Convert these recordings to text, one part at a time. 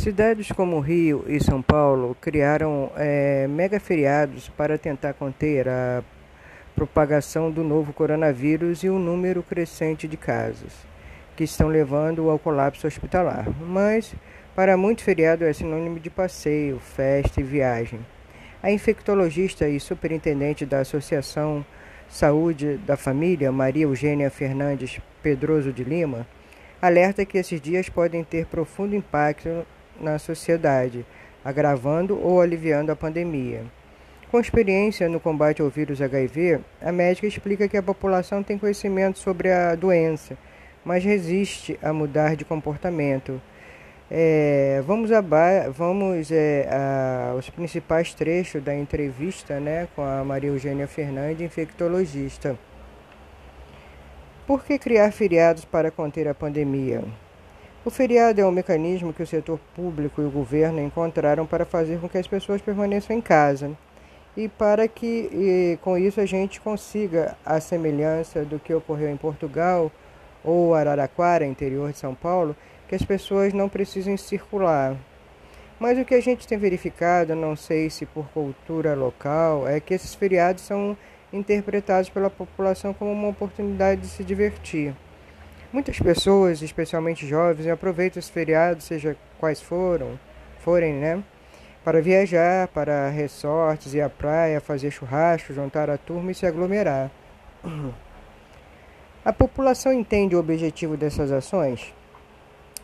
Cidades como Rio e São Paulo criaram é, mega feriados para tentar conter a propagação do novo coronavírus e o número crescente de casos, que estão levando ao colapso hospitalar. Mas, para muitos, feriado é sinônimo de passeio, festa e viagem. A infectologista e superintendente da Associação Saúde da Família, Maria Eugênia Fernandes Pedroso de Lima, alerta que esses dias podem ter profundo impacto na sociedade, agravando ou aliviando a pandemia. Com experiência no combate ao vírus HIV, a médica explica que a população tem conhecimento sobre a doença, mas resiste a mudar de comportamento. É, vamos a, vamos é, aos principais trechos da entrevista né, com a Maria Eugênia Fernandes, infectologista. Por que criar feriados para conter a pandemia? O feriado é um mecanismo que o setor público e o governo encontraram para fazer com que as pessoas permaneçam em casa e para que e, com isso a gente consiga a semelhança do que ocorreu em Portugal ou Araraquara, interior de São Paulo, que as pessoas não precisem circular. Mas o que a gente tem verificado, não sei se por cultura local, é que esses feriados são interpretados pela população como uma oportunidade de se divertir. Muitas pessoas, especialmente jovens, aproveitam os feriados, seja quais foram, forem, né? Para viajar para resorts e à praia, fazer churrasco, juntar a turma e se aglomerar. A população entende o objetivo dessas ações?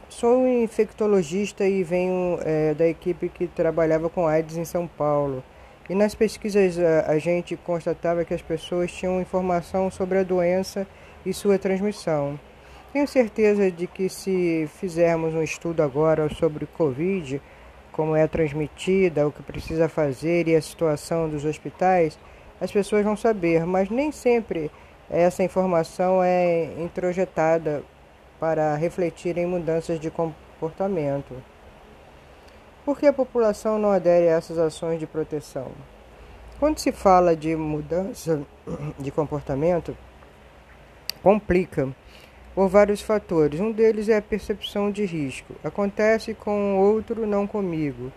Sou um infectologista e venho é, da equipe que trabalhava com AIDS em São Paulo. E nas pesquisas a, a gente constatava que as pessoas tinham informação sobre a doença e sua transmissão. Tenho certeza de que se fizermos um estudo agora sobre Covid, como é transmitida, o que precisa fazer e a situação dos hospitais, as pessoas vão saber, mas nem sempre essa informação é introjetada para refletir em mudanças de comportamento. Por que a população não adere a essas ações de proteção? Quando se fala de mudança de comportamento, complica por vários fatores. Um deles é a percepção de risco. Acontece com o outro, não comigo.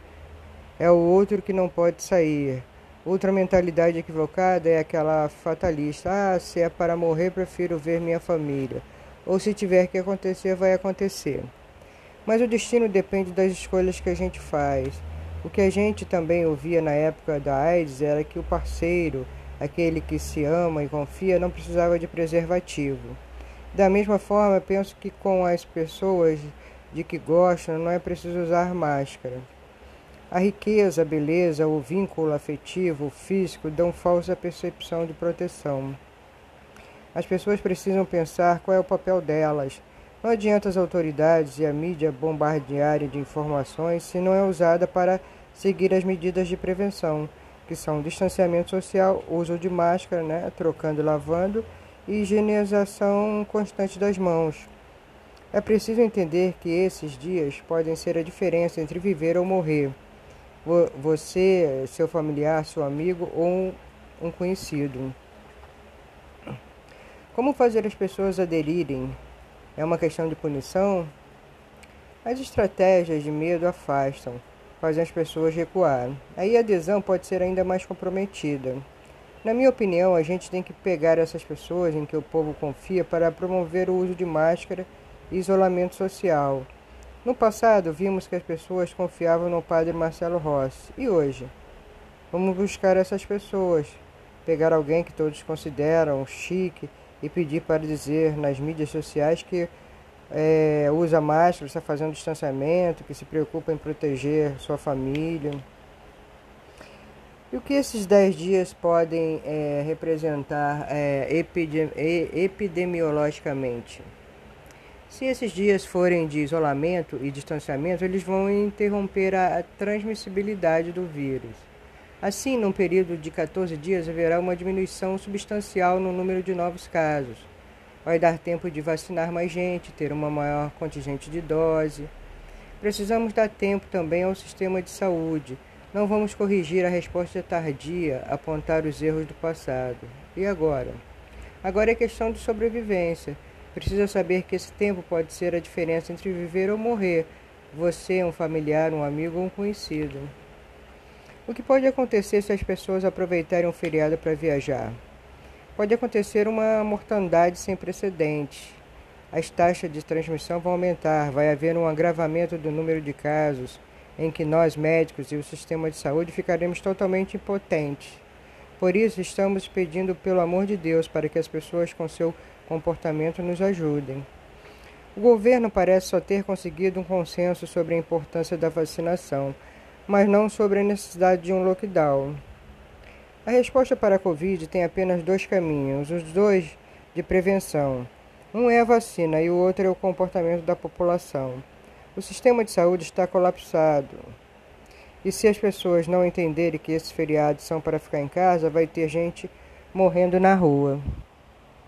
É o outro que não pode sair. Outra mentalidade equivocada é aquela fatalista: ah, se é para morrer, prefiro ver minha família. Ou se tiver que acontecer, vai acontecer. Mas o destino depende das escolhas que a gente faz. O que a gente também ouvia na época da AIDS era que o parceiro, aquele que se ama e confia, não precisava de preservativo. Da mesma forma, penso que com as pessoas de que gostam não é preciso usar máscara. A riqueza, a beleza, o vínculo afetivo, o físico dão falsa percepção de proteção. As pessoas precisam pensar qual é o papel delas. Não adianta as autoridades e a mídia bombardearem de informações se não é usada para seguir as medidas de prevenção, que são distanciamento social, uso de máscara, né, trocando e lavando, e higienização constante das mãos. É preciso entender que esses dias podem ser a diferença entre viver ou morrer. Você, seu familiar, seu amigo ou um conhecido. Como fazer as pessoas aderirem? É uma questão de punição? As estratégias de medo afastam, fazem as pessoas recuar. Aí a adesão pode ser ainda mais comprometida. Na minha opinião, a gente tem que pegar essas pessoas em que o povo confia para promover o uso de máscara e isolamento social. No passado, vimos que as pessoas confiavam no padre Marcelo Rossi. E hoje? Vamos buscar essas pessoas, pegar alguém que todos consideram chique e pedir para dizer nas mídias sociais que é, usa máscara, está fazendo distanciamento, que se preocupa em proteger sua família. E o que esses 10 dias podem é, representar é, epidemi epidemiologicamente? Se esses dias forem de isolamento e distanciamento, eles vão interromper a transmissibilidade do vírus. Assim, num período de 14 dias, haverá uma diminuição substancial no número de novos casos. Vai dar tempo de vacinar mais gente, ter uma maior contingente de dose. Precisamos dar tempo também ao sistema de saúde não vamos corrigir a resposta tardia, apontar os erros do passado. E agora? Agora é questão de sobrevivência. Precisa saber que esse tempo pode ser a diferença entre viver ou morrer. você, um familiar, um amigo ou um conhecido. O que pode acontecer se as pessoas aproveitarem um feriado para viajar? Pode acontecer uma mortandade sem precedentes. As taxas de transmissão vão aumentar, vai haver um agravamento do número de casos, em que nós, médicos e o sistema de saúde, ficaremos totalmente impotentes. Por isso, estamos pedindo, pelo amor de Deus, para que as pessoas com seu comportamento nos ajudem. O governo parece só ter conseguido um consenso sobre a importância da vacinação mas não sobre a necessidade de um lockdown. A resposta para a Covid tem apenas dois caminhos, os dois de prevenção. Um é a vacina e o outro é o comportamento da população. O sistema de saúde está colapsado. E se as pessoas não entenderem que esses feriados são para ficar em casa, vai ter gente morrendo na rua.